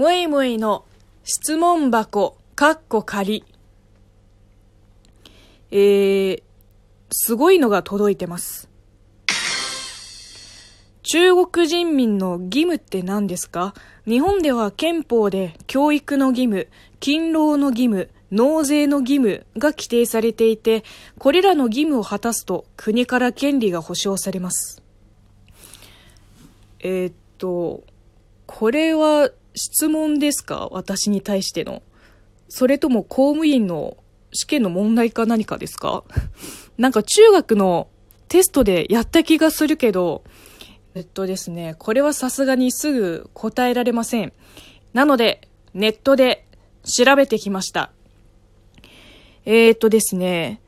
むいむいの質問箱、かっこ仮。えー、すごいのが届いてます。中国人民の義務って何ですか？日本では憲法で教育の義務、勤労の義務、納税の義務が規定されていて、これらの義務を果たすと国から権利が保障されます。えーっと、これは質問ですか？私に対しての。それとも公務員の試験の問題か何かですか？なんか中学のテストでやった気がするけど、えっとですね、これはさすがにすぐ答えられません。なので、ネットで調べてきました。えー、っとですね、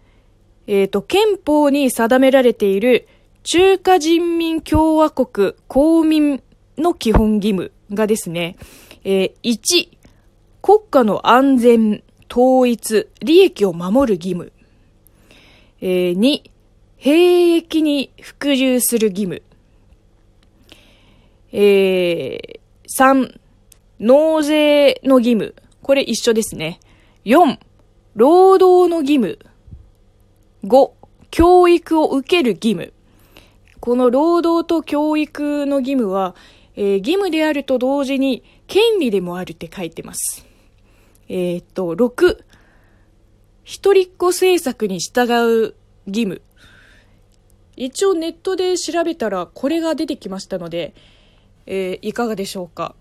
えー、っと、憲法に定められている中華人民共和国公民の基本義務がですね、えー、1、国家の安全、統一、利益を守る義務。えー、2、兵役に服従する義務。えー、3、納税の義務。これ一緒ですね。4、労働の義務。5、教育を受ける義務。この労働と教育の義務は、えー、義務であると同時に権利でもあるって書いてます。えー、っと、6、一人っ子政策に従う義務。一応ネットで調べたらこれが出てきましたので、えーいかがでしょうか？